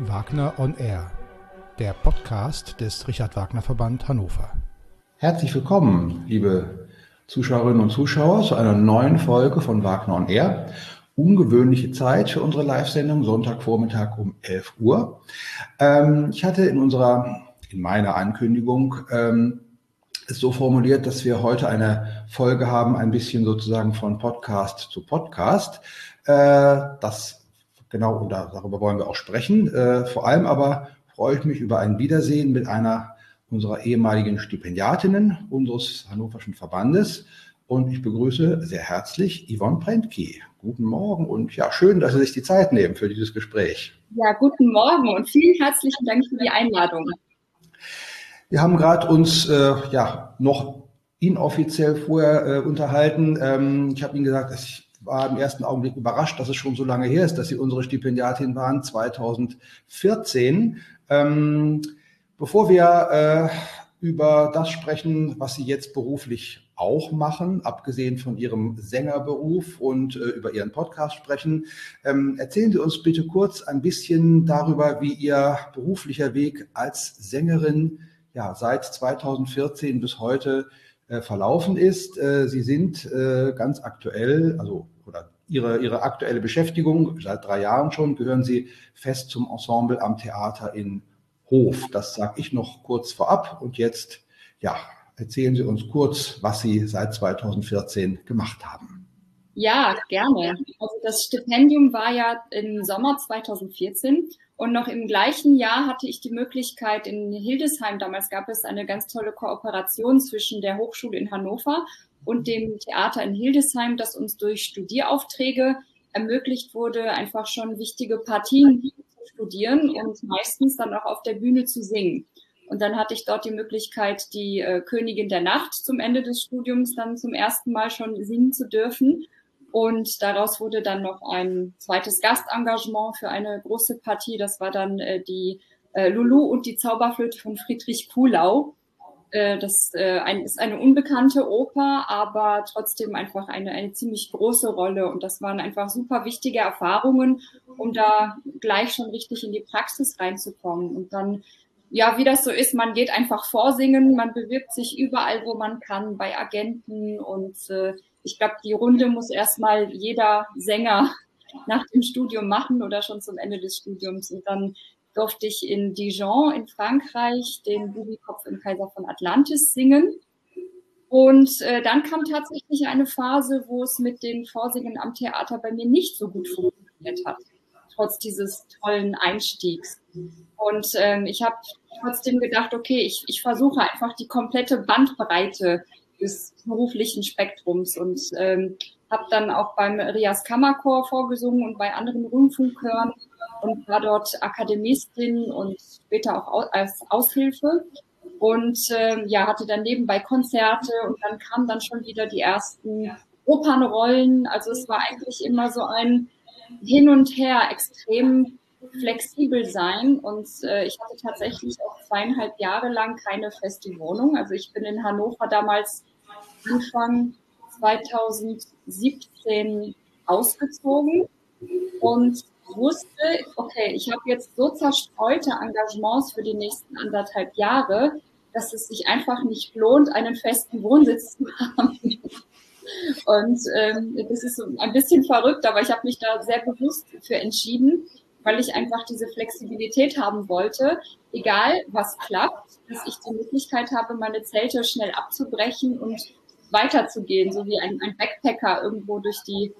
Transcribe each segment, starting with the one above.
Wagner on Air, der Podcast des Richard Wagner Verband Hannover. Herzlich willkommen, liebe Zuschauerinnen und Zuschauer, zu einer neuen Folge von Wagner on Air. Ungewöhnliche Zeit für unsere Live-Sendung, Sonntagvormittag um 11 Uhr. Ähm, ich hatte in unserer, in meiner Ankündigung ähm, es so formuliert, dass wir heute eine Folge haben, ein bisschen sozusagen von Podcast zu Podcast. Äh, das Genau, und darüber wollen wir auch sprechen. Äh, vor allem aber freue ich mich über ein Wiedersehen mit einer unserer ehemaligen Stipendiatinnen unseres Hannoverschen Verbandes. Und ich begrüße sehr herzlich Yvonne Prentke. Guten Morgen und ja, schön, dass Sie sich die Zeit nehmen für dieses Gespräch. Ja, guten Morgen und vielen herzlichen Dank für die Einladung. Wir haben gerade uns äh, ja noch inoffiziell vorher äh, unterhalten. Ähm, ich habe Ihnen gesagt, dass ich war im ersten Augenblick überrascht, dass es schon so lange her ist, dass Sie unsere Stipendiatin waren, 2014. Ähm, bevor wir äh, über das sprechen, was Sie jetzt beruflich auch machen, abgesehen von Ihrem Sängerberuf und äh, über Ihren Podcast sprechen, ähm, erzählen Sie uns bitte kurz ein bisschen darüber, wie Ihr beruflicher Weg als Sängerin ja, seit 2014 bis heute verlaufen ist. Äh, Sie sind äh, ganz aktuell, also oder Ihre, Ihre aktuelle Beschäftigung, seit drei Jahren schon, gehören Sie fest zum Ensemble am Theater in Hof. Das sage ich noch kurz vorab. Und jetzt, ja, erzählen Sie uns kurz, was Sie seit 2014 gemacht haben. Ja, gerne. Also das Stipendium war ja im Sommer 2014 und noch im gleichen Jahr hatte ich die Möglichkeit in Hildesheim, damals gab es eine ganz tolle Kooperation zwischen der Hochschule in Hannover und dem Theater in Hildesheim, das uns durch Studieraufträge ermöglicht wurde, einfach schon wichtige Partien zu studieren und meistens dann auch auf der Bühne zu singen. Und dann hatte ich dort die Möglichkeit, die äh, Königin der Nacht zum Ende des Studiums dann zum ersten Mal schon singen zu dürfen. Und daraus wurde dann noch ein zweites Gastengagement für eine große Partie. Das war dann äh, die äh, Lulu und die Zauberflöte von Friedrich Kuhlau. Äh, das äh, ein, ist eine unbekannte Oper, aber trotzdem einfach eine, eine ziemlich große Rolle. Und das waren einfach super wichtige Erfahrungen, um da gleich schon richtig in die Praxis reinzukommen. Und dann ja, wie das so ist, man geht einfach vorsingen, man bewirbt sich überall, wo man kann, bei Agenten und äh, ich glaube, die Runde muss erstmal jeder Sänger nach dem Studium machen oder schon zum Ende des Studiums. Und dann durfte ich in Dijon in Frankreich den Bubikopf im Kaiser von Atlantis singen. Und äh, dann kam tatsächlich eine Phase, wo es mit den Vorsingen am Theater bei mir nicht so gut funktioniert hat, trotz dieses tollen Einstiegs. Und ähm, ich habe trotzdem gedacht, okay, ich, ich versuche einfach die komplette Bandbreite des beruflichen Spektrums und ähm, habe dann auch beim Rias Kammerchor vorgesungen und bei anderen Rundfunkchören und war dort Akademistin und später auch als Aushilfe und ähm, ja hatte dann nebenbei Konzerte und dann kamen dann schon wieder die ersten Opernrollen. Also es war eigentlich immer so ein Hin und Her extrem flexibel sein und äh, ich hatte tatsächlich auch zweieinhalb Jahre lang keine feste Wohnung. Also ich bin in Hannover damals Anfang 2017 ausgezogen und wusste, okay, ich habe jetzt so zerstreute Engagements für die nächsten anderthalb Jahre, dass es sich einfach nicht lohnt, einen festen Wohnsitz zu haben. Und ähm, das ist ein bisschen verrückt, aber ich habe mich da sehr bewusst für entschieden, weil ich einfach diese Flexibilität haben wollte, egal was klappt, dass ich die Möglichkeit habe, meine Zelte schnell abzubrechen und weiterzugehen, so wie ein, ein Backpacker irgendwo durch die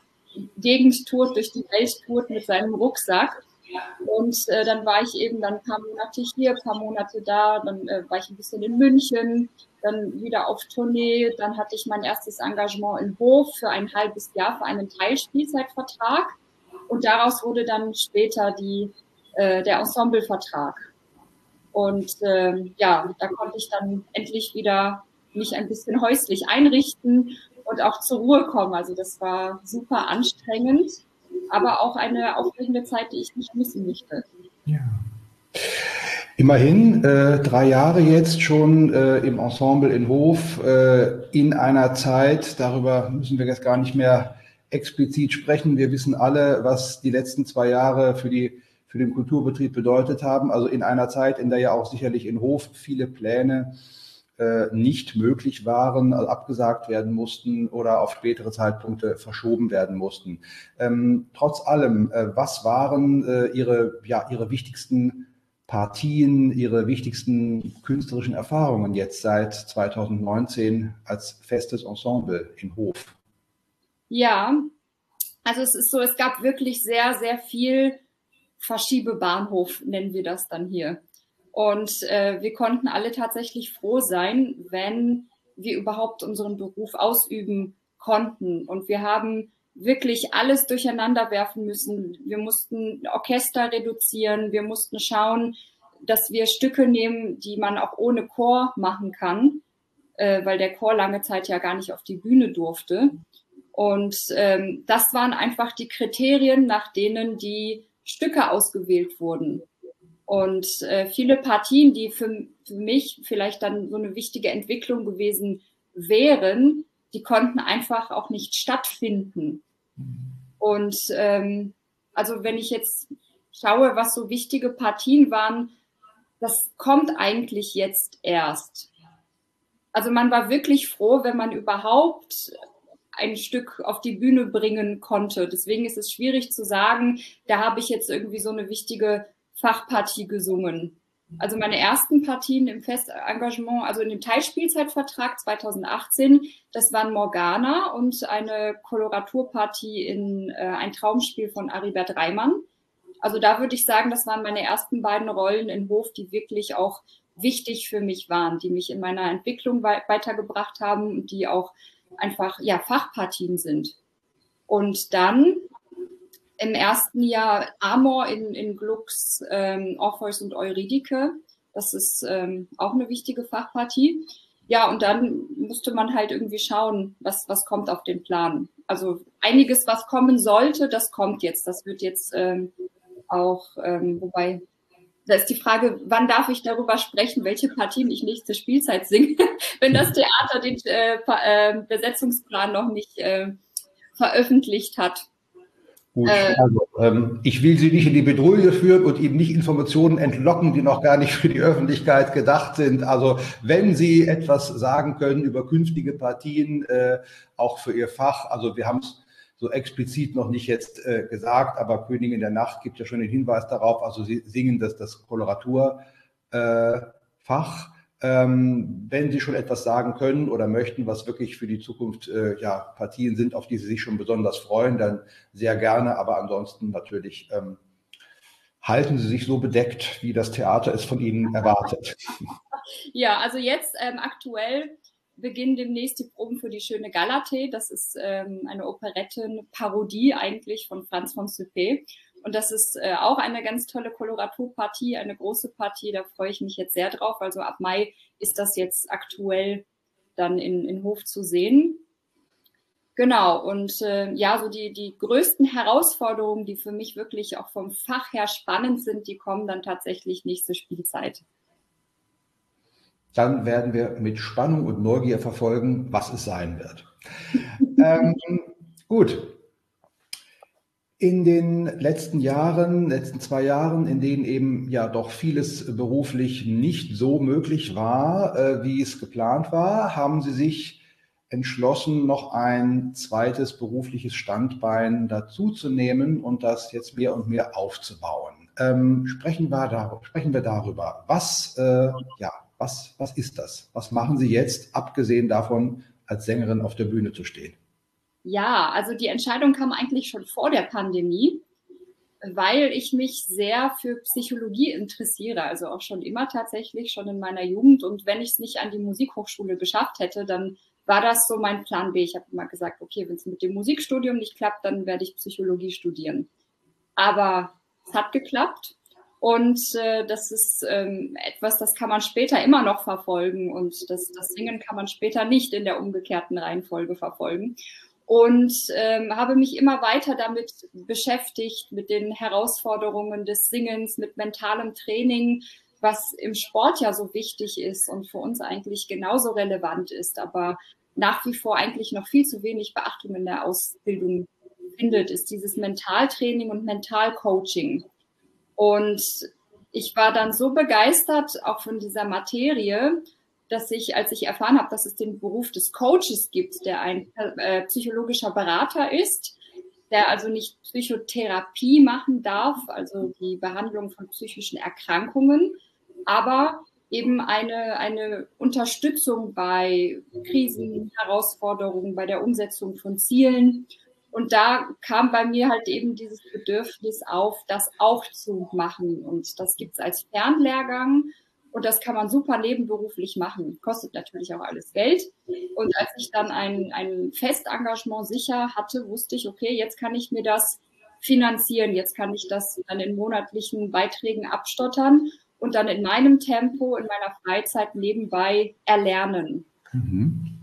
Gegend tourt, durch die Welt tourt mit seinem Rucksack. Und äh, dann war ich eben dann ein paar Monate hier, ein paar Monate da, dann äh, war ich ein bisschen in München, dann wieder auf Tournee, dann hatte ich mein erstes Engagement in Hof für ein halbes Jahr für einen Teilspielzeitvertrag und daraus wurde dann später die, äh, der Ensemblevertrag. Und äh, ja, da konnte ich dann endlich wieder mich ein bisschen häuslich einrichten und auch zur Ruhe kommen. Also das war super anstrengend, aber auch eine aufregende Zeit, die ich nicht missen möchte. Ja. Immerhin äh, drei Jahre jetzt schon äh, im Ensemble in Hof, äh, in einer Zeit, darüber müssen wir jetzt gar nicht mehr explizit sprechen. Wir wissen alle, was die letzten zwei Jahre für die für den Kulturbetrieb bedeutet haben. Also in einer Zeit, in der ja auch sicherlich in Hof viele Pläne äh, nicht möglich waren, also abgesagt werden mussten oder auf spätere Zeitpunkte verschoben werden mussten. Ähm, trotz allem, äh, was waren äh, Ihre, ja, Ihre wichtigsten Partien, Ihre wichtigsten künstlerischen Erfahrungen jetzt seit 2019 als festes Ensemble in Hof? Ja, also es ist so, es gab wirklich sehr, sehr viel Verschiebebahnhof, nennen wir das dann hier. Und äh, wir konnten alle tatsächlich froh sein, wenn wir überhaupt unseren Beruf ausüben konnten. Und wir haben wirklich alles durcheinander werfen müssen. Wir mussten Orchester reduzieren, wir mussten schauen, dass wir Stücke nehmen, die man auch ohne Chor machen kann, äh, weil der Chor lange Zeit ja gar nicht auf die Bühne durfte. Und ähm, das waren einfach die Kriterien, nach denen die Stücke ausgewählt wurden. Und äh, viele Partien, die für, für mich vielleicht dann so eine wichtige Entwicklung gewesen wären, die konnten einfach auch nicht stattfinden. Und ähm, also wenn ich jetzt schaue, was so wichtige Partien waren, das kommt eigentlich jetzt erst. Also man war wirklich froh, wenn man überhaupt ein Stück auf die Bühne bringen konnte. Deswegen ist es schwierig zu sagen, da habe ich jetzt irgendwie so eine wichtige Fachpartie gesungen. Also meine ersten Partien im Festengagement, also in dem Teilspielzeitvertrag 2018, das waren Morgana und eine Koloraturpartie in äh, ein Traumspiel von Aribert Reimann. Also da würde ich sagen, das waren meine ersten beiden Rollen in Hof, die wirklich auch wichtig für mich waren, die mich in meiner Entwicklung weitergebracht haben und die auch einfach ja Fachpartien sind. Und dann im ersten Jahr Amor in, in Glucks, ähm, Orpheus und Eurydike. Das ist ähm, auch eine wichtige Fachpartie. Ja, und dann musste man halt irgendwie schauen, was, was kommt auf den Plan. Also einiges, was kommen sollte, das kommt jetzt. Das wird jetzt ähm, auch, ähm, wobei, da ist die Frage, wann darf ich darüber sprechen, welche Partien ich nächste Spielzeit singe, wenn das Theater den äh, äh, Besetzungsplan noch nicht äh, veröffentlicht hat. Gut, äh, also ähm, ich will Sie nicht in die Bedrohung führen und Ihnen nicht Informationen entlocken, die noch gar nicht für die Öffentlichkeit gedacht sind. Also wenn Sie etwas sagen können über künftige Partien, äh, auch für Ihr Fach, also wir haben es so explizit noch nicht jetzt äh, gesagt, aber Königin der Nacht gibt ja schon den Hinweis darauf, also Sie singen das, das Koloraturfach. Äh, ähm, wenn Sie schon etwas sagen können oder möchten, was wirklich für die Zukunft äh, ja, Partien sind, auf die Sie sich schon besonders freuen, dann sehr gerne. Aber ansonsten natürlich ähm, halten Sie sich so bedeckt, wie das Theater es von Ihnen erwartet. Ja, also jetzt ähm, aktuell beginnen demnächst die Proben für die schöne Galatee. Das ist ähm, eine Operettenparodie eigentlich von Franz von Suppé. Und das ist äh, auch eine ganz tolle Koloraturpartie, eine große Partie. Da freue ich mich jetzt sehr drauf. Also ab Mai ist das jetzt aktuell dann in, in Hof zu sehen. Genau, und äh, ja, so die, die größten Herausforderungen, die für mich wirklich auch vom Fach her spannend sind, die kommen dann tatsächlich nächste Spielzeit. Dann werden wir mit Spannung und Neugier verfolgen, was es sein wird. ähm, gut, in den letzten Jahren, letzten zwei Jahren, in denen eben ja doch vieles beruflich nicht so möglich war, äh, wie es geplant war, haben Sie sich entschlossen, noch ein zweites berufliches Standbein dazuzunehmen und das jetzt mehr und mehr aufzubauen. Ähm, sprechen, wir darüber, sprechen wir darüber. Was, äh, ja, was, was ist das? Was machen Sie jetzt, abgesehen davon, als Sängerin auf der Bühne zu stehen? Ja, also die Entscheidung kam eigentlich schon vor der Pandemie, weil ich mich sehr für Psychologie interessiere, also auch schon immer tatsächlich, schon in meiner Jugend. Und wenn ich es nicht an die Musikhochschule geschafft hätte, dann war das so mein Plan B. Ich habe immer gesagt, okay, wenn es mit dem Musikstudium nicht klappt, dann werde ich Psychologie studieren. Aber es hat geklappt. Und äh, das ist ähm, etwas, das kann man später immer noch verfolgen und das, das Singen kann man später nicht in der umgekehrten Reihenfolge verfolgen und ähm, habe mich immer weiter damit beschäftigt, mit den Herausforderungen des Singens, mit mentalem Training, was im Sport ja so wichtig ist und für uns eigentlich genauso relevant ist, aber nach wie vor eigentlich noch viel zu wenig Beachtung in der Ausbildung findet, ist dieses Mentaltraining und Mentalcoaching. Und ich war dann so begeistert auch von dieser Materie, dass ich, als ich erfahren habe, dass es den Beruf des Coaches gibt, der ein äh, psychologischer Berater ist, der also nicht Psychotherapie machen darf, also die Behandlung von psychischen Erkrankungen, aber eben eine, eine Unterstützung bei Krisen, Herausforderungen, bei der Umsetzung von Zielen. Und da kam bei mir halt eben dieses Bedürfnis auf, das auch zu machen. Und das gibt's als Fernlehrgang. Und das kann man super nebenberuflich machen. Kostet natürlich auch alles Geld. Und als ich dann ein, ein Festengagement sicher hatte, wusste ich, okay, jetzt kann ich mir das finanzieren. Jetzt kann ich das dann in monatlichen Beiträgen abstottern und dann in meinem Tempo, in meiner Freizeit nebenbei erlernen. Mhm.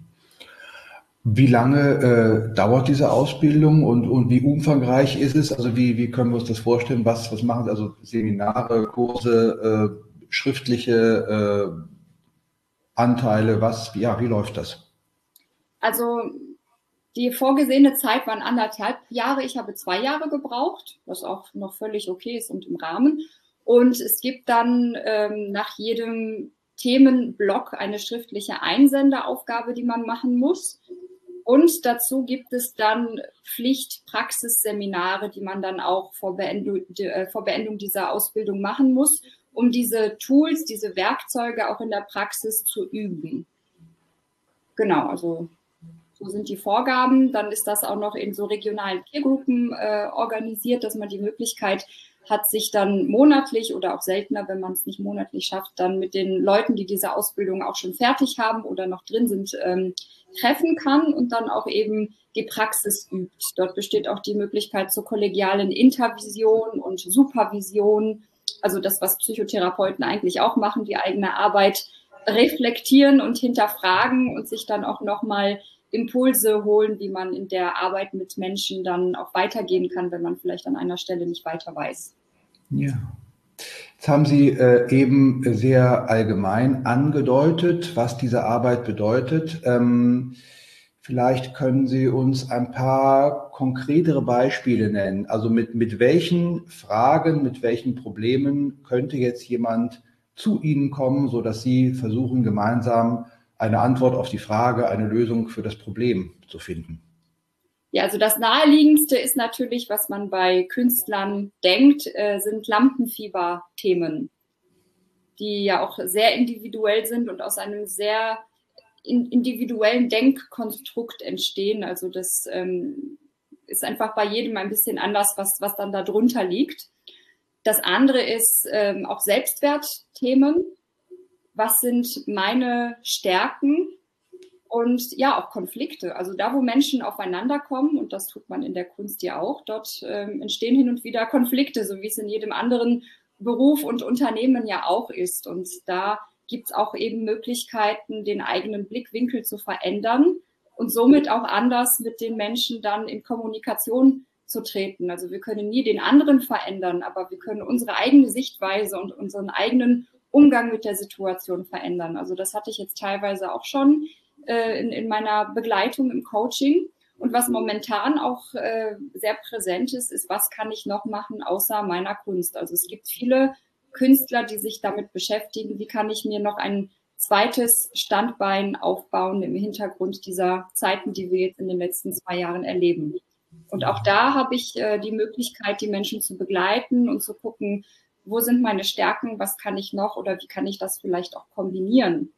Wie lange äh, dauert diese Ausbildung und, und wie umfangreich ist es? Also wie, wie können wir uns das vorstellen? Was, was machen Sie? Also Seminare, Kurse, äh, schriftliche äh, Anteile? Was, ja, wie läuft das? Also die vorgesehene Zeit waren anderthalb Jahre. Ich habe zwei Jahre gebraucht, was auch noch völlig okay ist und im Rahmen. Und es gibt dann ähm, nach jedem Themenblock eine schriftliche Einsenderaufgabe, die man machen muss. Und dazu gibt es dann Pflichtpraxisseminare, die man dann auch vor Beendung, äh, vor Beendung dieser Ausbildung machen muss, um diese Tools, diese Werkzeuge auch in der Praxis zu üben. Genau, also so sind die Vorgaben. Dann ist das auch noch in so regionalen Peergruppen äh, organisiert, dass man die Möglichkeit hat, sich dann monatlich oder auch seltener, wenn man es nicht monatlich schafft, dann mit den Leuten, die diese Ausbildung auch schon fertig haben oder noch drin sind, ähm, treffen kann und dann auch eben die Praxis übt. Dort besteht auch die Möglichkeit zur kollegialen Intervision und Supervision also das, was Psychotherapeuten eigentlich auch machen, die eigene Arbeit reflektieren und hinterfragen und sich dann auch nochmal Impulse holen, wie man in der Arbeit mit Menschen dann auch weitergehen kann, wenn man vielleicht an einer Stelle nicht weiter weiß. Ja. Jetzt haben Sie äh, eben sehr allgemein angedeutet, was diese Arbeit bedeutet. Ähm, Vielleicht können Sie uns ein paar konkretere Beispiele nennen. Also mit, mit welchen Fragen, mit welchen Problemen könnte jetzt jemand zu Ihnen kommen, so dass Sie versuchen, gemeinsam eine Antwort auf die Frage, eine Lösung für das Problem zu finden? Ja, also das naheliegendste ist natürlich, was man bei Künstlern denkt, äh, sind Lampenfieber-Themen, die ja auch sehr individuell sind und aus einem sehr individuellen Denkkonstrukt entstehen. Also das ähm, ist einfach bei jedem ein bisschen anders, was, was dann da drunter liegt. Das andere ist ähm, auch Selbstwertthemen. Was sind meine Stärken? Und ja, auch Konflikte. Also da, wo Menschen aufeinander kommen, und das tut man in der Kunst ja auch, dort ähm, entstehen hin und wieder Konflikte, so wie es in jedem anderen Beruf und Unternehmen ja auch ist. Und da gibt es auch eben Möglichkeiten, den eigenen Blickwinkel zu verändern und somit auch anders mit den Menschen dann in Kommunikation zu treten. Also wir können nie den anderen verändern, aber wir können unsere eigene Sichtweise und unseren eigenen Umgang mit der Situation verändern. Also das hatte ich jetzt teilweise auch schon äh, in, in meiner Begleitung im Coaching. Und was momentan auch äh, sehr präsent ist, ist, was kann ich noch machen außer meiner Kunst? Also es gibt viele Künstler, die sich damit beschäftigen, wie kann ich mir noch ein zweites Standbein aufbauen im Hintergrund dieser Zeiten, die wir jetzt in den letzten zwei Jahren erleben. Und auch da habe ich äh, die Möglichkeit, die Menschen zu begleiten und zu gucken, wo sind meine Stärken, was kann ich noch oder wie kann ich das vielleicht auch kombinieren.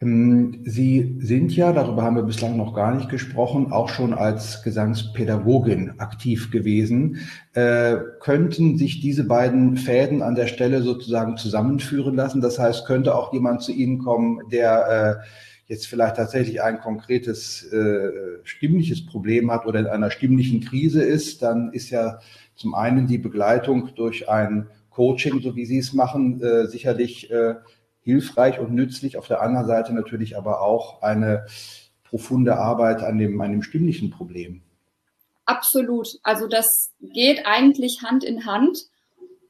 Ähm, Sie sind ja, darüber haben wir bislang noch gar nicht gesprochen, auch schon als Gesangspädagogin aktiv gewesen. Äh, könnten sich diese beiden Fäden an der Stelle sozusagen zusammenführen lassen? Das heißt, könnte auch jemand zu Ihnen kommen, der äh, jetzt vielleicht tatsächlich ein konkretes äh, stimmliches Problem hat oder in einer stimmlichen Krise ist, dann ist ja zum einen die Begleitung durch ein Coaching, so wie Sie es machen, äh, sicherlich äh, hilfreich und nützlich. Auf der anderen Seite natürlich aber auch eine profunde Arbeit an dem, an dem stimmlichen Problem. Absolut. Also das geht eigentlich Hand in Hand.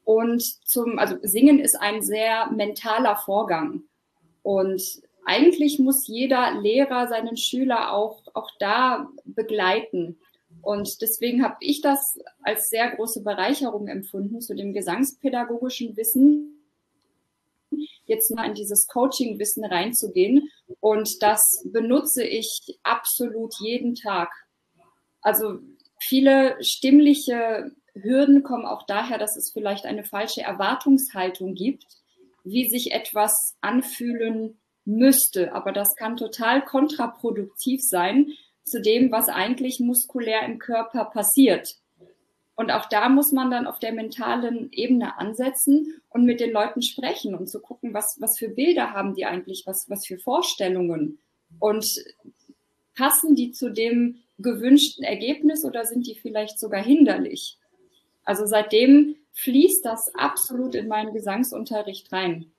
Und zum, also Singen ist ein sehr mentaler Vorgang. Und eigentlich muss jeder Lehrer seinen Schüler auch, auch da begleiten Und deswegen habe ich das als sehr große Bereicherung empfunden, zu dem gesangspädagogischen Wissen jetzt mal in dieses Coaching-Wissen reinzugehen. Und das benutze ich absolut jeden Tag. Also viele stimmliche Hürden kommen auch daher, dass es vielleicht eine falsche Erwartungshaltung gibt, wie sich etwas anfühlen müsste. Aber das kann total kontraproduktiv sein zu dem, was eigentlich muskulär im Körper passiert. Und auch da muss man dann auf der mentalen Ebene ansetzen und mit den Leuten sprechen und zu gucken, was, was für Bilder haben die eigentlich, was, was für Vorstellungen und passen die zu dem gewünschten Ergebnis oder sind die vielleicht sogar hinderlich? Also seitdem fließt das absolut in meinen Gesangsunterricht rein.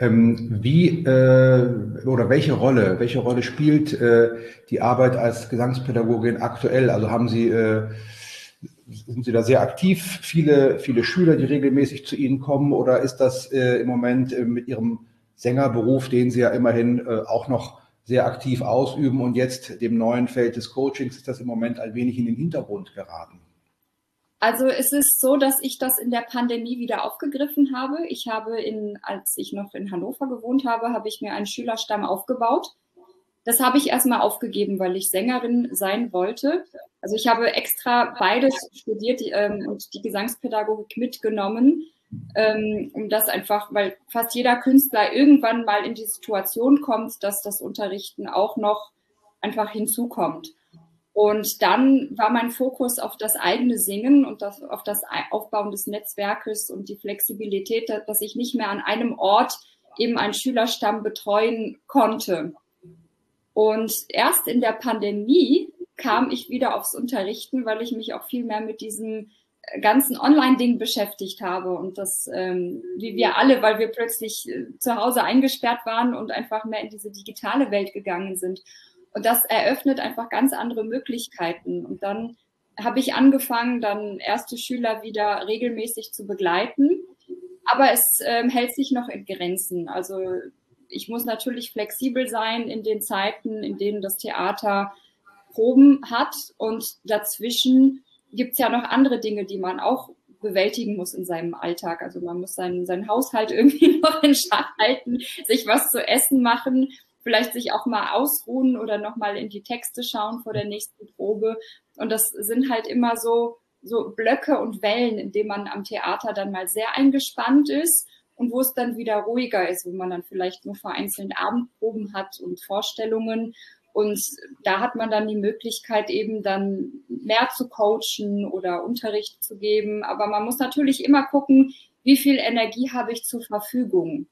Ähm, wie äh, oder welche Rolle, welche Rolle spielt äh, die Arbeit als Gesangspädagogin aktuell? Also haben Sie äh, sind Sie da sehr aktiv? Viele, viele Schüler, die regelmäßig zu Ihnen kommen, oder ist das äh, im Moment äh, mit Ihrem Sängerberuf, den Sie ja immerhin äh, auch noch sehr aktiv ausüben und jetzt dem neuen Feld des Coachings, ist das im Moment ein wenig in den Hintergrund geraten? Also es ist so, dass ich das in der Pandemie wieder aufgegriffen habe. Ich habe in, als ich noch in Hannover gewohnt habe, habe ich mir einen Schülerstamm aufgebaut. Das habe ich erstmal aufgegeben, weil ich Sängerin sein wollte. Also ich habe extra beides studiert ähm, und die Gesangspädagogik mitgenommen, ähm, um das einfach, weil fast jeder Künstler irgendwann mal in die Situation kommt, dass das Unterrichten auch noch einfach hinzukommt. Und dann war mein Fokus auf das eigene Singen und das, auf das Aufbauen des Netzwerkes und die Flexibilität, dass ich nicht mehr an einem Ort eben einen Schülerstamm betreuen konnte. Und erst in der Pandemie kam ich wieder aufs Unterrichten, weil ich mich auch viel mehr mit diesem ganzen Online-Ding beschäftigt habe und das, ähm, wie wir alle, weil wir plötzlich äh, zu Hause eingesperrt waren und einfach mehr in diese digitale Welt gegangen sind. Und das eröffnet einfach ganz andere Möglichkeiten. Und dann habe ich angefangen, dann erste Schüler wieder regelmäßig zu begleiten. Aber es ähm, hält sich noch in Grenzen. Also ich muss natürlich flexibel sein in den Zeiten, in denen das Theater Proben hat. Und dazwischen gibt es ja noch andere Dinge, die man auch bewältigen muss in seinem Alltag. Also man muss seinen, seinen Haushalt irgendwie noch in Schach halten, sich was zu essen machen vielleicht sich auch mal ausruhen oder nochmal in die Texte schauen vor der nächsten Probe. Und das sind halt immer so, so Blöcke und Wellen, in denen man am Theater dann mal sehr eingespannt ist und wo es dann wieder ruhiger ist, wo man dann vielleicht nur vereinzelt Abendproben hat und Vorstellungen. Und da hat man dann die Möglichkeit, eben dann mehr zu coachen oder Unterricht zu geben. Aber man muss natürlich immer gucken, wie viel Energie habe ich zur Verfügung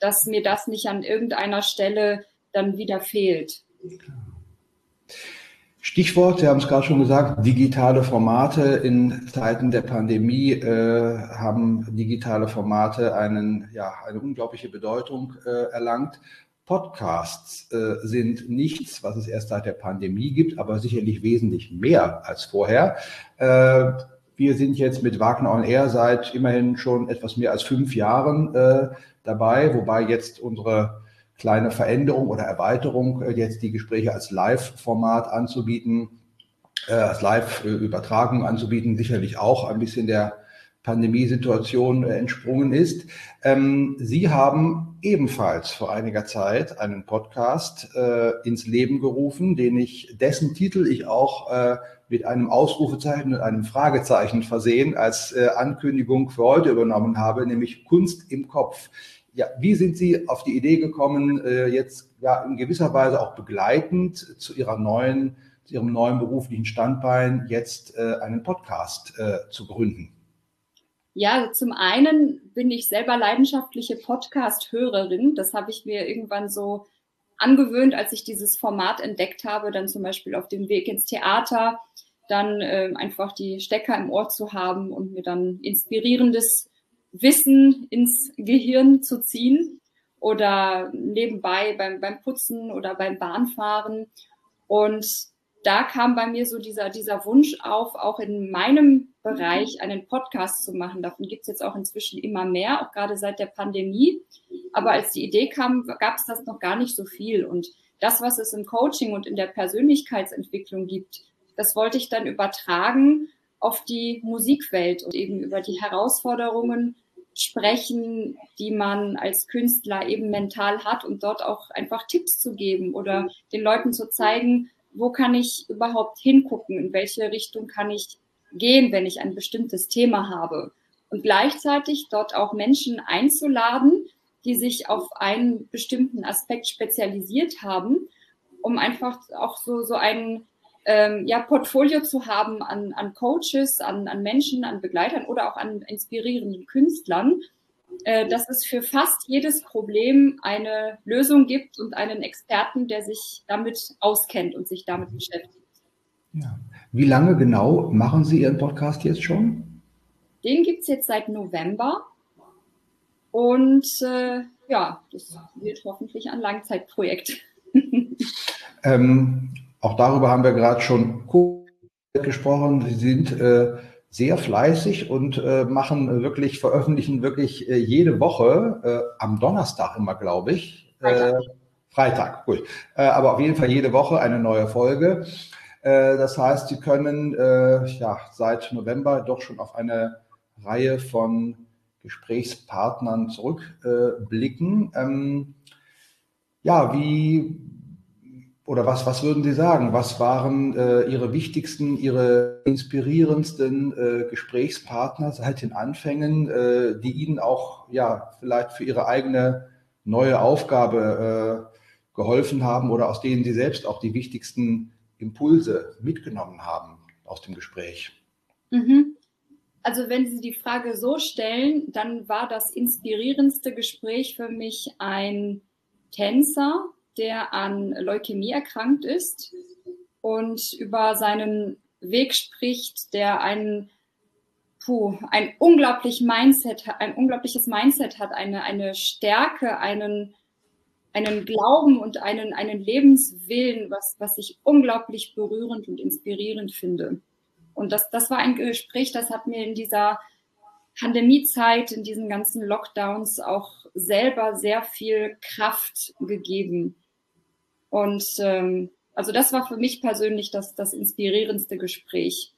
dass mir das nicht an irgendeiner Stelle dann wieder fehlt. Stichwort, Sie haben es gerade schon gesagt, digitale Formate. In Zeiten der Pandemie äh, haben digitale Formate einen, ja, eine unglaubliche Bedeutung äh, erlangt. Podcasts äh, sind nichts, was es erst seit der Pandemie gibt, aber sicherlich wesentlich mehr als vorher. Wir sind jetzt mit Wagner on Air seit immerhin schon etwas mehr als fünf Jahren äh, dabei, wobei jetzt unsere kleine Veränderung oder Erweiterung, äh, jetzt die Gespräche als Live-Format anzubieten, äh, als Live-Übertragung anzubieten, sicherlich auch ein bisschen der Pandemiesituation äh, entsprungen ist. Ähm, Sie haben ebenfalls vor einiger Zeit einen Podcast äh, ins Leben gerufen, den ich, dessen Titel ich auch äh, mit einem Ausrufezeichen und einem Fragezeichen versehen als Ankündigung für heute übernommen habe, nämlich Kunst im Kopf. Ja, wie sind Sie auf die Idee gekommen, jetzt ja in gewisser Weise auch begleitend zu Ihrer neuen, zu Ihrem neuen beruflichen Standbein jetzt einen Podcast zu gründen? Ja, zum einen bin ich selber leidenschaftliche Podcast-Hörerin. Das habe ich mir irgendwann so angewöhnt, als ich dieses Format entdeckt habe, dann zum Beispiel auf dem Weg ins Theater, dann äh, einfach die Stecker im Ohr zu haben und mir dann inspirierendes Wissen ins Gehirn zu ziehen oder nebenbei beim, beim Putzen oder beim Bahnfahren. Und da kam bei mir so dieser, dieser Wunsch auf, auch in meinem Bereich einen Podcast zu machen. Davon gibt es jetzt auch inzwischen immer mehr, auch gerade seit der Pandemie. Aber als die Idee kam, gab es das noch gar nicht so viel. Und das, was es im Coaching und in der Persönlichkeitsentwicklung gibt, das wollte ich dann übertragen auf die Musikwelt und eben über die Herausforderungen sprechen, die man als Künstler eben mental hat und dort auch einfach Tipps zu geben oder den Leuten zu zeigen, wo kann ich überhaupt hingucken, in welche Richtung kann ich gehen, wenn ich ein bestimmtes Thema habe. Und gleichzeitig dort auch Menschen einzuladen, die sich auf einen bestimmten Aspekt spezialisiert haben, um einfach auch so, so ein ähm, ja, Portfolio zu haben an, an Coaches, an, an Menschen, an Begleitern oder auch an inspirierenden Künstlern, äh, dass es für fast jedes Problem eine Lösung gibt und einen Experten, der sich damit auskennt und sich damit beschäftigt. Ja. Wie lange genau machen Sie Ihren Podcast jetzt schon? Den gibt es jetzt seit November. Und äh, ja, das wird hoffentlich ein Langzeitprojekt. ähm, auch darüber haben wir gerade schon gesprochen. Sie sind äh, sehr fleißig und äh, machen wirklich, veröffentlichen wirklich äh, jede Woche, äh, am Donnerstag immer, glaube ich. Freitag. Äh, Freitag, gut. Äh, aber auf jeden Fall jede Woche eine neue Folge. Äh, das heißt, Sie können ja seit November doch schon auf eine Reihe von Gesprächspartnern zurückblicken. Ähm, ja, wie oder was, was würden Sie sagen? Was waren äh, Ihre wichtigsten, Ihre inspirierendsten äh, Gesprächspartner seit den Anfängen, äh, die Ihnen auch ja vielleicht für Ihre eigene neue Aufgabe äh, geholfen haben oder aus denen Sie selbst auch die wichtigsten Impulse mitgenommen haben aus dem Gespräch? Mhm. Also wenn Sie die Frage so stellen, dann war das inspirierendste Gespräch für mich ein Tänzer, der an Leukämie erkrankt ist und über seinen Weg spricht, der ein, puh, ein unglaublich Mindset, ein unglaubliches Mindset hat, eine, eine Stärke, einen, einen Glauben und einen, einen Lebenswillen, was, was ich unglaublich berührend und inspirierend finde. Und das, das war ein Gespräch, das hat mir in dieser Pandemiezeit, in diesen ganzen Lockdowns auch selber sehr viel Kraft gegeben. Und ähm, also das war für mich persönlich das, das inspirierendste Gespräch.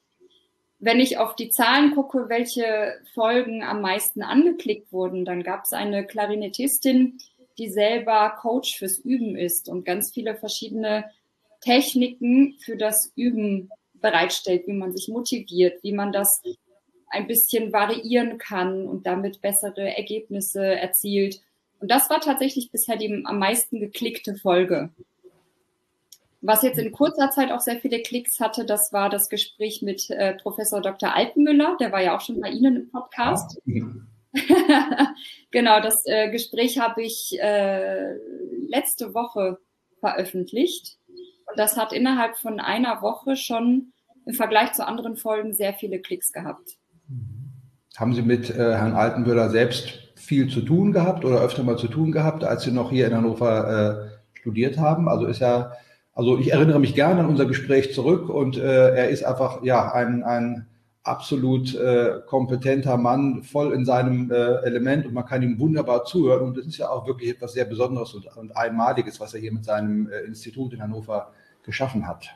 Wenn ich auf die Zahlen gucke, welche Folgen am meisten angeklickt wurden, dann gab es eine Klarinettistin, die selber Coach fürs Üben ist und ganz viele verschiedene Techniken für das Üben bereitstellt, wie man sich motiviert, wie man das ein bisschen variieren kann und damit bessere Ergebnisse erzielt. Und das war tatsächlich bisher die am meisten geklickte Folge. Was jetzt in kurzer Zeit auch sehr viele Klicks hatte, das war das Gespräch mit äh, Professor Dr. Altenmüller, der war ja auch schon bei Ihnen im Podcast. genau, das äh, Gespräch habe ich äh, letzte Woche veröffentlicht. Und das hat innerhalb von einer Woche schon im Vergleich zu anderen Folgen sehr viele Klicks gehabt. Haben Sie mit äh, Herrn Altenmüller selbst viel zu tun gehabt oder öfter mal zu tun gehabt, als Sie noch hier in Hannover äh, studiert haben? Also ist ja also ich erinnere mich gerne an unser Gespräch zurück und äh, er ist einfach ja ein, ein absolut äh, kompetenter Mann, voll in seinem äh, Element und man kann ihm wunderbar zuhören. Und das ist ja auch wirklich etwas sehr Besonderes und, und Einmaliges, was er hier mit seinem äh, Institut in Hannover geschaffen hat.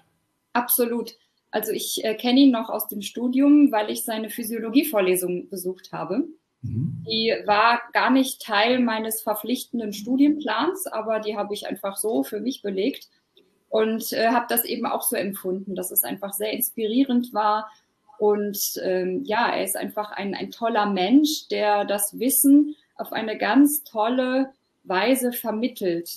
Absolut. Also ich äh, kenne ihn noch aus dem Studium, weil ich seine Physiologievorlesung besucht habe. Mhm. Die war gar nicht Teil meines verpflichtenden Studienplans, aber die habe ich einfach so für mich belegt und äh, habe das eben auch so empfunden, dass es einfach sehr inspirierend war. Und ähm, ja, er ist einfach ein, ein toller Mensch, der das Wissen auf eine ganz tolle Weise vermittelt.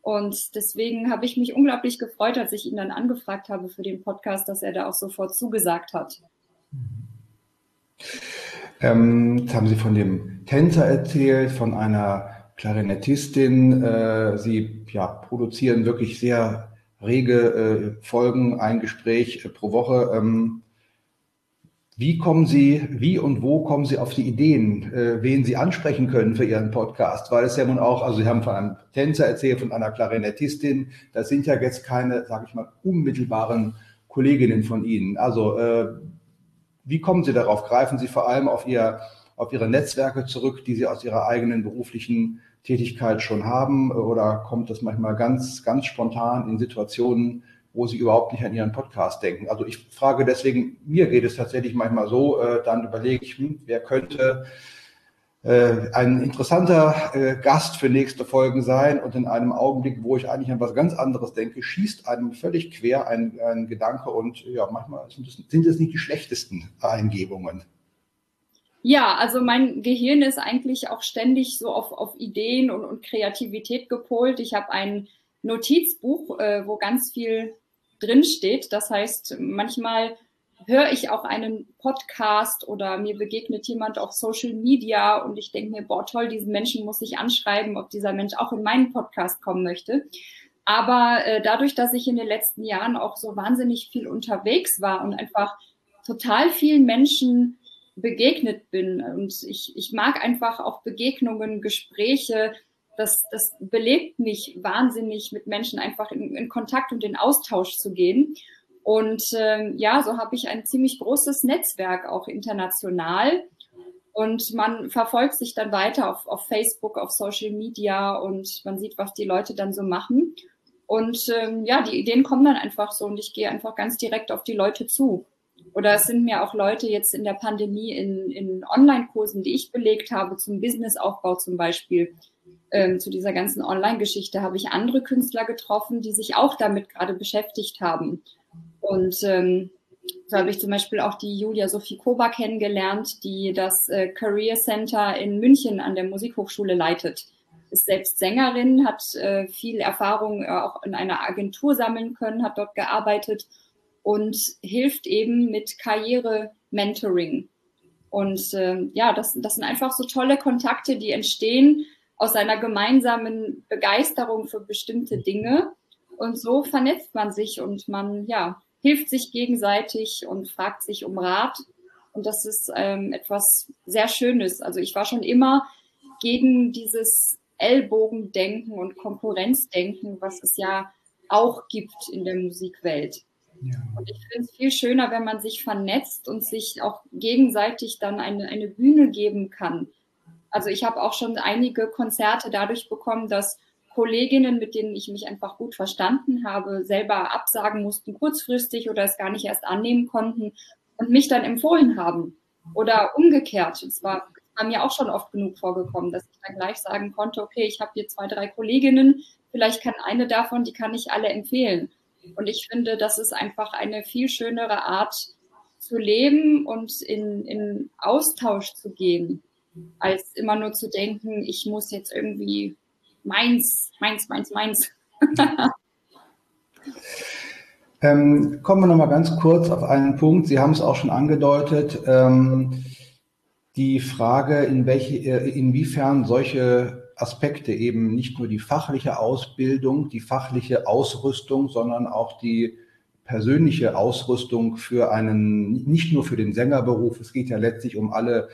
Und deswegen habe ich mich unglaublich gefreut, als ich ihn dann angefragt habe für den Podcast, dass er da auch sofort zugesagt hat. Ähm, jetzt haben Sie von dem Tänzer erzählt, von einer Klarinettistin. Äh, Sie ja, produzieren wirklich sehr rege äh, Folgen, ein Gespräch äh, pro Woche. Ähm, Wie kommen Sie, wie und wo kommen Sie auf die Ideen, äh, wen Sie ansprechen können für Ihren Podcast? Weil es ja nun auch, also Sie haben von einem Tänzer erzählt, von einer Klarinettistin. Das sind ja jetzt keine, sage ich mal, unmittelbaren Kolleginnen von Ihnen. Also äh, wie kommen Sie darauf? Greifen Sie vor allem auf, Ihr, auf Ihre Netzwerke zurück, die Sie aus Ihrer eigenen beruflichen Tätigkeit schon haben? Oder kommt das manchmal ganz, ganz spontan in Situationen, wo sie überhaupt nicht an ihren Podcast denken. Also ich frage deswegen, mir geht es tatsächlich manchmal so, äh, dann überlege ich, hm, wer könnte äh, ein interessanter äh, Gast für nächste Folgen sein und in einem Augenblick, wo ich eigentlich an was ganz anderes denke, schießt einem völlig quer ein, ein Gedanke und ja, manchmal sind es, sind es nicht die schlechtesten Eingebungen. Ja, also mein Gehirn ist eigentlich auch ständig so auf, auf Ideen und, und Kreativität gepolt. Ich habe ein Notizbuch, äh, wo ganz viel drinsteht. Das heißt, manchmal höre ich auch einen Podcast oder mir begegnet jemand auf Social Media und ich denke mir, boah, toll, diesen Menschen muss ich anschreiben, ob dieser Mensch auch in meinen Podcast kommen möchte. Aber äh, dadurch, dass ich in den letzten Jahren auch so wahnsinnig viel unterwegs war und einfach total vielen Menschen begegnet bin und ich, ich mag einfach auch Begegnungen, Gespräche, das, das belebt mich wahnsinnig, mit Menschen einfach in, in Kontakt und in Austausch zu gehen. Und ähm, ja, so habe ich ein ziemlich großes Netzwerk auch international. Und man verfolgt sich dann weiter auf, auf Facebook, auf Social Media und man sieht, was die Leute dann so machen. Und ähm, ja, die Ideen kommen dann einfach so und ich gehe einfach ganz direkt auf die Leute zu. Oder es sind mir auch Leute jetzt in der Pandemie in, in Online-Kursen, die ich belegt habe, zum Businessaufbau zum Beispiel, ähm, zu dieser ganzen Online-Geschichte habe ich andere Künstler getroffen, die sich auch damit gerade beschäftigt haben. Und ähm, so habe ich zum Beispiel auch die Julia Sophie Koba kennengelernt, die das äh, Career Center in München an der Musikhochschule leitet. Ist selbst Sängerin, hat äh, viel Erfahrung äh, auch in einer Agentur sammeln können, hat dort gearbeitet und hilft eben mit Karriere-Mentoring. Und äh, ja, das, das sind einfach so tolle Kontakte, die entstehen, aus einer gemeinsamen Begeisterung für bestimmte Dinge. Und so vernetzt man sich und man, ja, hilft sich gegenseitig und fragt sich um Rat. Und das ist ähm, etwas sehr Schönes. Also ich war schon immer gegen dieses Ellbogendenken und Konkurrenzdenken, was es ja auch gibt in der Musikwelt. Ja. Und ich finde es viel schöner, wenn man sich vernetzt und sich auch gegenseitig dann eine, eine Bühne geben kann. Also ich habe auch schon einige Konzerte dadurch bekommen, dass Kolleginnen, mit denen ich mich einfach gut verstanden habe, selber absagen mussten kurzfristig oder es gar nicht erst annehmen konnten und mich dann empfohlen haben. Oder umgekehrt. Es war bei mir auch schon oft genug vorgekommen, dass ich dann gleich sagen konnte, okay, ich habe hier zwei, drei Kolleginnen, vielleicht kann eine davon, die kann ich alle empfehlen. Und ich finde, das ist einfach eine viel schönere Art zu leben und in, in Austausch zu gehen als immer nur zu denken, ich muss jetzt irgendwie meins, meins, meins, meins. ähm, kommen wir nochmal ganz kurz auf einen Punkt. Sie haben es auch schon angedeutet. Ähm, die Frage, in welche, äh, inwiefern solche Aspekte eben nicht nur die fachliche Ausbildung, die fachliche Ausrüstung, sondern auch die persönliche Ausrüstung für einen, nicht nur für den Sängerberuf, es geht ja letztlich um alle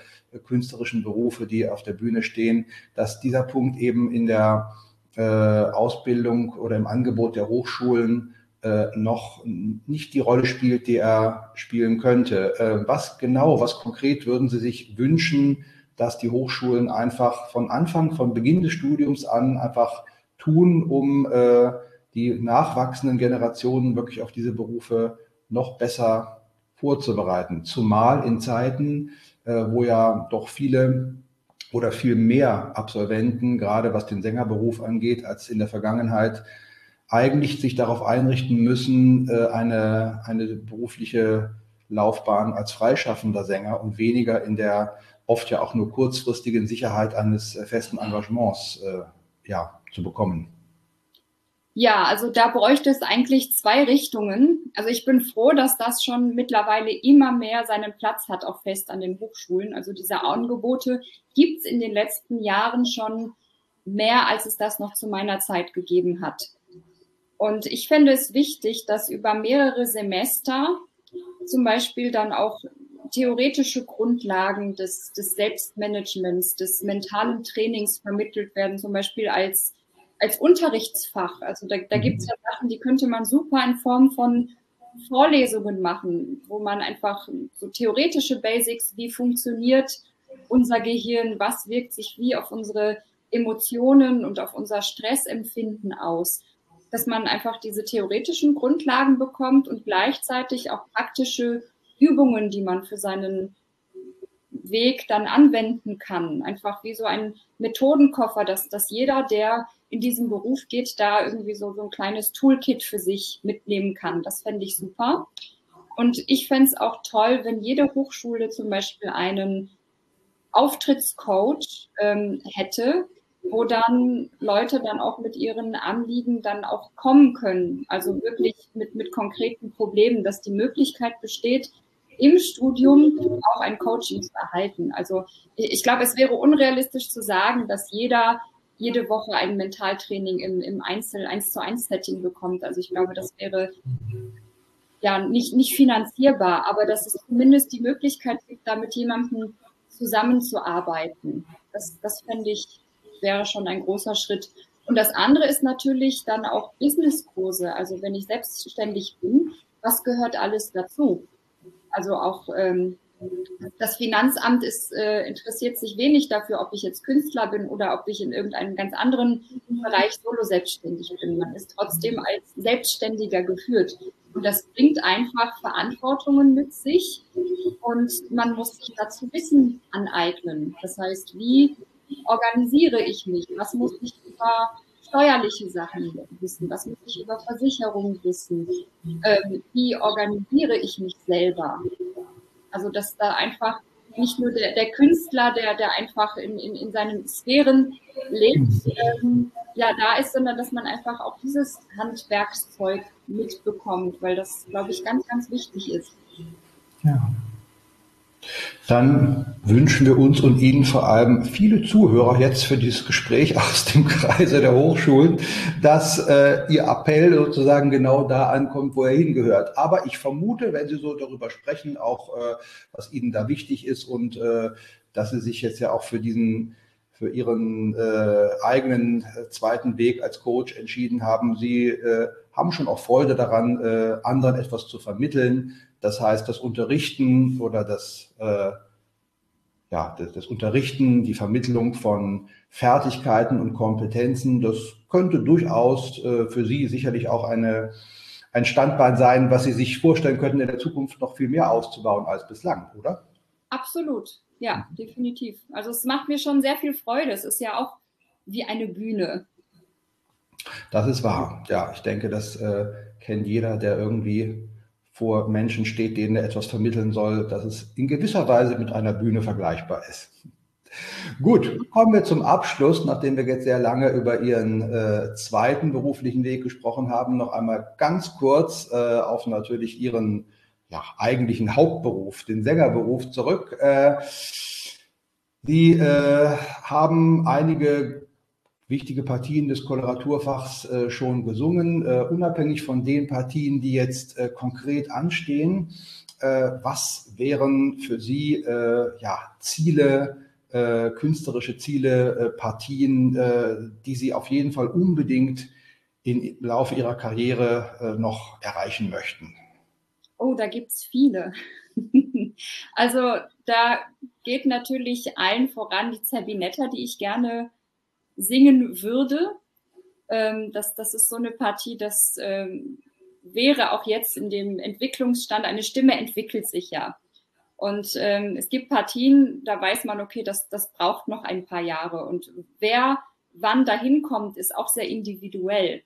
künstlerischen Berufe, die auf der Bühne stehen, dass dieser Punkt eben in der äh, Ausbildung oder im Angebot der Hochschulen äh, noch nicht die Rolle spielt, die er spielen könnte. Äh, was genau, was konkret würden Sie sich wünschen, dass die Hochschulen einfach von Anfang, von Beginn des Studiums an einfach tun, um äh, die nachwachsenden Generationen wirklich auf diese Berufe noch besser vorzubereiten. Zumal in Zeiten, äh, wo ja doch viele oder viel mehr Absolventen, gerade was den Sängerberuf angeht, als in der Vergangenheit, eigentlich sich darauf einrichten müssen, äh, eine, eine berufliche Laufbahn als freischaffender Sänger und weniger in der oft ja auch nur kurzfristigen Sicherheit eines äh, festen Engagements ja, zu bekommen. Ja, also da bräuchte es eigentlich zwei Richtungen. Also ich bin froh, dass das schon mittlerweile immer mehr seinen Platz hat, auch fest an den Hochschulen. Also diese Angebote gibt es in den letzten Jahren schon mehr, als es das noch zu meiner Zeit gegeben hat. Und ich finde es wichtig, dass über mehrere Semester zum Beispiel dann auch theoretische Grundlagen des, des Selbstmanagements, des mentalen Trainings vermittelt werden, zum Beispiel als, als Unterrichtsfach. Also da, da gibt es ja Sachen, die könnte man super in Form von Vorlesungen machen, wo man einfach so theoretische Basics, wie funktioniert unser Gehirn, was wirkt sich wie auf unsere Emotionen und auf unser Stressempfinden aus, dass man einfach diese theoretischen Grundlagen bekommt und gleichzeitig auch praktische Übungen, die man für seinen Weg dann anwenden kann. Einfach wie so ein Methodenkoffer, dass, dass jeder, der in diesen Beruf geht, da irgendwie so, so ein kleines Toolkit für sich mitnehmen kann. Das fände ich super. Und ich fände es auch toll, wenn jede Hochschule zum Beispiel einen Auftrittscoach ähm, hätte, wo dann Leute dann auch mit ihren Anliegen dann auch kommen können. Also wirklich mit, mit konkreten Problemen, dass die Möglichkeit besteht, im Studium auch ein Coaching zu erhalten. Also ich glaube, es wäre unrealistisch zu sagen, dass jeder jede Woche ein Mentaltraining im, im Einzel, 1 zu 1 Setting bekommt. Also ich glaube, das wäre ja nicht, nicht finanzierbar, aber dass es zumindest die Möglichkeit gibt, da mit jemandem zusammenzuarbeiten. Das, das fände ich, wäre schon ein großer Schritt. Und das andere ist natürlich dann auch Businesskurse. Also wenn ich selbstständig bin, was gehört alles dazu? Also auch ähm, das Finanzamt ist, äh, interessiert sich wenig dafür, ob ich jetzt Künstler bin oder ob ich in irgendeinem ganz anderen Bereich solo selbstständig bin. Man ist trotzdem als Selbstständiger geführt. Und das bringt einfach Verantwortungen mit sich und man muss sich dazu Wissen aneignen. Das heißt, wie organisiere ich mich? Was muss ich über steuerliche Sachen wissen? Was muss ich über Versicherungen wissen? Ähm, wie organisiere ich mich selber? Also dass da einfach nicht nur der, der Künstler, der, der einfach in, in, in seinen Sphären lebt, ähm, ja, da ist, sondern dass man einfach auch dieses Handwerkszeug mitbekommt, weil das, glaube ich, ganz, ganz wichtig ist. Ja. Dann wünschen wir uns und Ihnen vor allem viele Zuhörer jetzt für dieses Gespräch aus dem Kreise der Hochschulen, dass äh, Ihr Appell sozusagen genau da ankommt, wo er hingehört. Aber ich vermute, wenn Sie so darüber sprechen, auch äh, was Ihnen da wichtig ist und äh, dass Sie sich jetzt ja auch für diesen für Ihren äh, eigenen äh, zweiten Weg als Coach entschieden haben. Sie äh, haben schon auch Freude daran, äh, anderen etwas zu vermitteln, das heißt, das Unterrichten oder das, äh, ja, das, das Unterrichten, die Vermittlung von Fertigkeiten und Kompetenzen, das könnte durchaus äh, für Sie sicherlich auch eine, ein Standbein sein, was Sie sich vorstellen könnten, in der Zukunft noch viel mehr auszubauen als bislang, oder? Absolut, ja, mhm. definitiv. Also es macht mir schon sehr viel Freude. Es ist ja auch wie eine Bühne. Das ist wahr. Ja, ich denke, das äh, kennt jeder, der irgendwie vor Menschen steht, denen er etwas vermitteln soll, dass es in gewisser Weise mit einer Bühne vergleichbar ist. Gut, kommen wir zum Abschluss, nachdem wir jetzt sehr lange über Ihren äh, zweiten beruflichen Weg gesprochen haben, noch einmal ganz kurz äh, auf natürlich Ihren ja, eigentlichen Hauptberuf, den Sängerberuf zurück. Äh, Sie äh, haben einige wichtige Partien des Koloraturfachs äh, schon gesungen, äh, unabhängig von den Partien, die jetzt äh, konkret anstehen. Äh, was wären für Sie äh, ja, Ziele, äh, künstlerische Ziele, Partien, die Sie auf jeden Fall unbedingt im Laufe Ihrer Karriere noch erreichen möchten? Oh, da gibt es viele. also da geht natürlich allen voran die Zerbinetta, die ich gerne singen würde. Ähm, das, das ist so eine Partie, das ähm, wäre auch jetzt in dem Entwicklungsstand, eine Stimme entwickelt sich ja. Und ähm, es gibt Partien, da weiß man, okay, das, das braucht noch ein paar Jahre. Und wer wann dahin kommt, ist auch sehr individuell.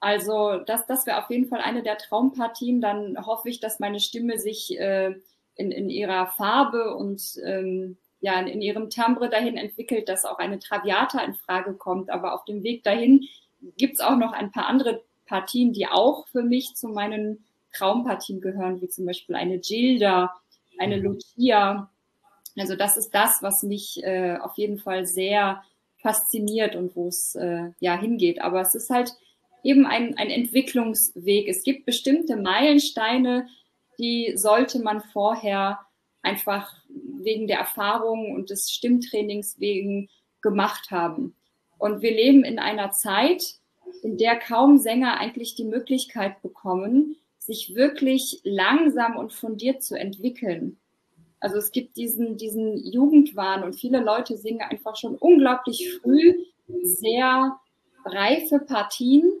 Also das, das wäre auf jeden Fall eine der Traumpartien. Dann hoffe ich, dass meine Stimme sich äh, in, in ihrer Farbe und ähm, ja in ihrem Timbre dahin entwickelt, dass auch eine Traviata in Frage kommt. Aber auf dem Weg dahin gibt es auch noch ein paar andere Partien, die auch für mich zu meinen Traumpartien gehören, wie zum Beispiel eine Gilda, eine mhm. Lucia. Also das ist das, was mich äh, auf jeden Fall sehr fasziniert und wo es äh, ja hingeht. Aber es ist halt eben ein, ein Entwicklungsweg. Es gibt bestimmte Meilensteine, die sollte man vorher einfach wegen der Erfahrung und des Stimmtrainings wegen gemacht haben. Und wir leben in einer Zeit, in der kaum Sänger eigentlich die Möglichkeit bekommen, sich wirklich langsam und fundiert zu entwickeln. Also es gibt diesen, diesen Jugendwahn und viele Leute singen einfach schon unglaublich früh sehr reife Partien,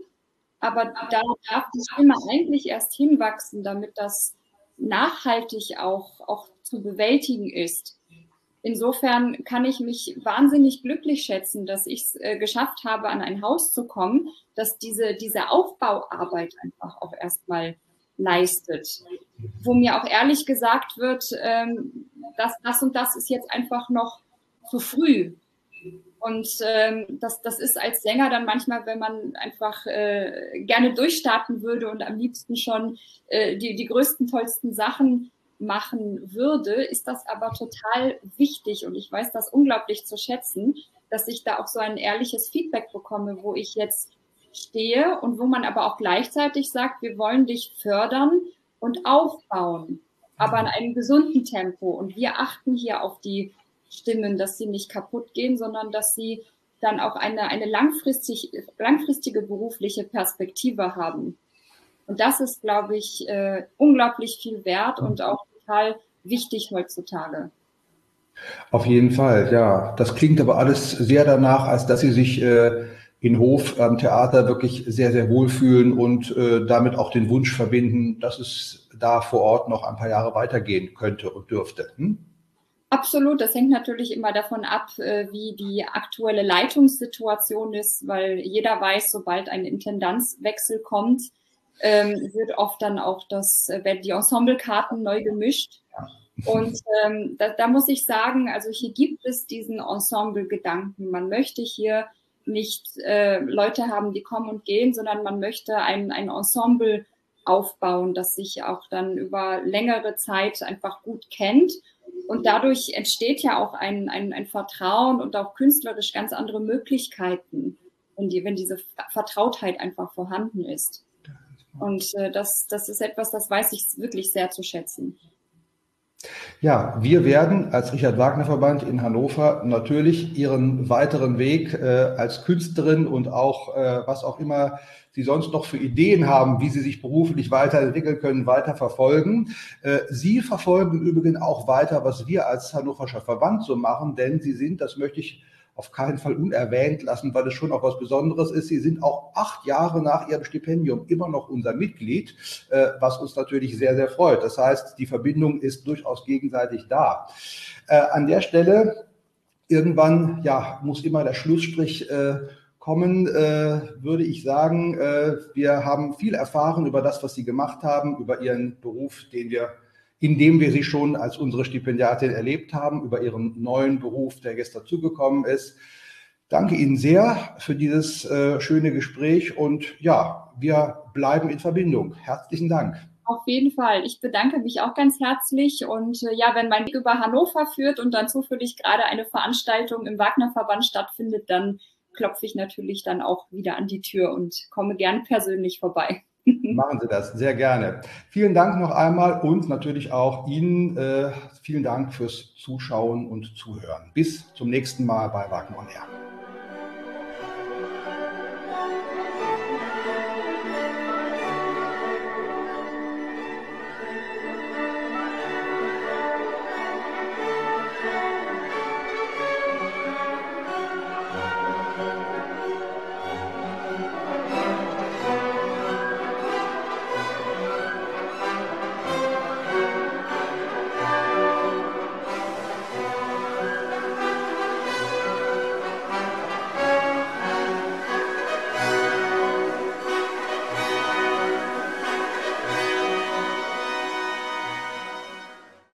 aber da darf die Stimme eigentlich erst hinwachsen, damit das nachhaltig auch, auch zu bewältigen ist. Insofern kann ich mich wahnsinnig glücklich schätzen, dass ich es äh, geschafft habe, an ein Haus zu kommen, dass diese, diese Aufbauarbeit einfach auch erstmal leistet. Wo mir auch ehrlich gesagt wird, ähm, dass das und das ist jetzt einfach noch zu früh. Und ähm, das, das ist als Sänger dann manchmal, wenn man einfach äh, gerne durchstarten würde und am liebsten schon äh, die, die größten, tollsten Sachen machen würde, ist das aber total wichtig und ich weiß das unglaublich zu schätzen, dass ich da auch so ein ehrliches Feedback bekomme, wo ich jetzt stehe und wo man aber auch gleichzeitig sagt, wir wollen dich fördern und aufbauen, aber in einem gesunden Tempo und wir achten hier auf die Stimmen, dass sie nicht kaputt gehen, sondern dass sie dann auch eine, eine langfristig, langfristige berufliche Perspektive haben. Und das ist, glaube ich, äh, unglaublich viel wert und auch total wichtig heutzutage. Auf jeden Fall, ja. Das klingt aber alles sehr danach, als dass Sie sich äh, in Hof am Theater wirklich sehr, sehr wohlfühlen und äh, damit auch den Wunsch verbinden, dass es da vor Ort noch ein paar Jahre weitergehen könnte und dürfte. Hm? Absolut, das hängt natürlich immer davon ab, äh, wie die aktuelle Leitungssituation ist, weil jeder weiß, sobald ein Intendanzwechsel kommt, ähm, wird oft dann auch das, äh, werden die Ensemblekarten neu gemischt. Und ähm, da, da muss ich sagen, also hier gibt es diesen Ensemble-Gedanken. Man möchte hier nicht äh, Leute haben, die kommen und gehen, sondern man möchte ein, ein Ensemble aufbauen, das sich auch dann über längere Zeit einfach gut kennt. Und dadurch entsteht ja auch ein, ein, ein Vertrauen und auch künstlerisch ganz andere Möglichkeiten, wenn, die, wenn diese Vertrautheit einfach vorhanden ist. Und äh, das, das ist etwas, das weiß ich wirklich sehr zu schätzen. Ja, wir werden als Richard Wagner Verband in Hannover natürlich Ihren weiteren Weg äh, als Künstlerin und auch äh, was auch immer Sie sonst noch für Ideen haben, wie Sie sich beruflich weiterentwickeln können, weiter verfolgen. Äh, Sie verfolgen übrigens auch weiter, was wir als Hannoverscher Verband so machen, denn Sie sind, das möchte ich auf keinen Fall unerwähnt lassen, weil es schon auch was Besonderes ist. Sie sind auch acht Jahre nach Ihrem Stipendium immer noch unser Mitglied, äh, was uns natürlich sehr, sehr freut. Das heißt, die Verbindung ist durchaus gegenseitig da. Äh, an der Stelle irgendwann, ja, muss immer der Schlussstrich äh, kommen, würde ich sagen, wir haben viel erfahren über das, was Sie gemacht haben, über Ihren Beruf, den wir indem wir sie schon als unsere Stipendiatin erlebt haben, über ihren neuen Beruf, der gestern zugekommen ist. Danke Ihnen sehr für dieses äh, schöne Gespräch und ja, wir bleiben in Verbindung. Herzlichen Dank. Auf jeden Fall. Ich bedanke mich auch ganz herzlich. Und äh, ja, wenn mein Weg über Hannover führt und dann zufällig gerade eine Veranstaltung im Wagner-Verband stattfindet, dann klopfe ich natürlich dann auch wieder an die Tür und komme gern persönlich vorbei. Machen Sie das sehr gerne. Vielen Dank noch einmal und natürlich auch Ihnen äh, vielen Dank fürs Zuschauen und Zuhören. Bis zum nächsten Mal bei Wagner on Air.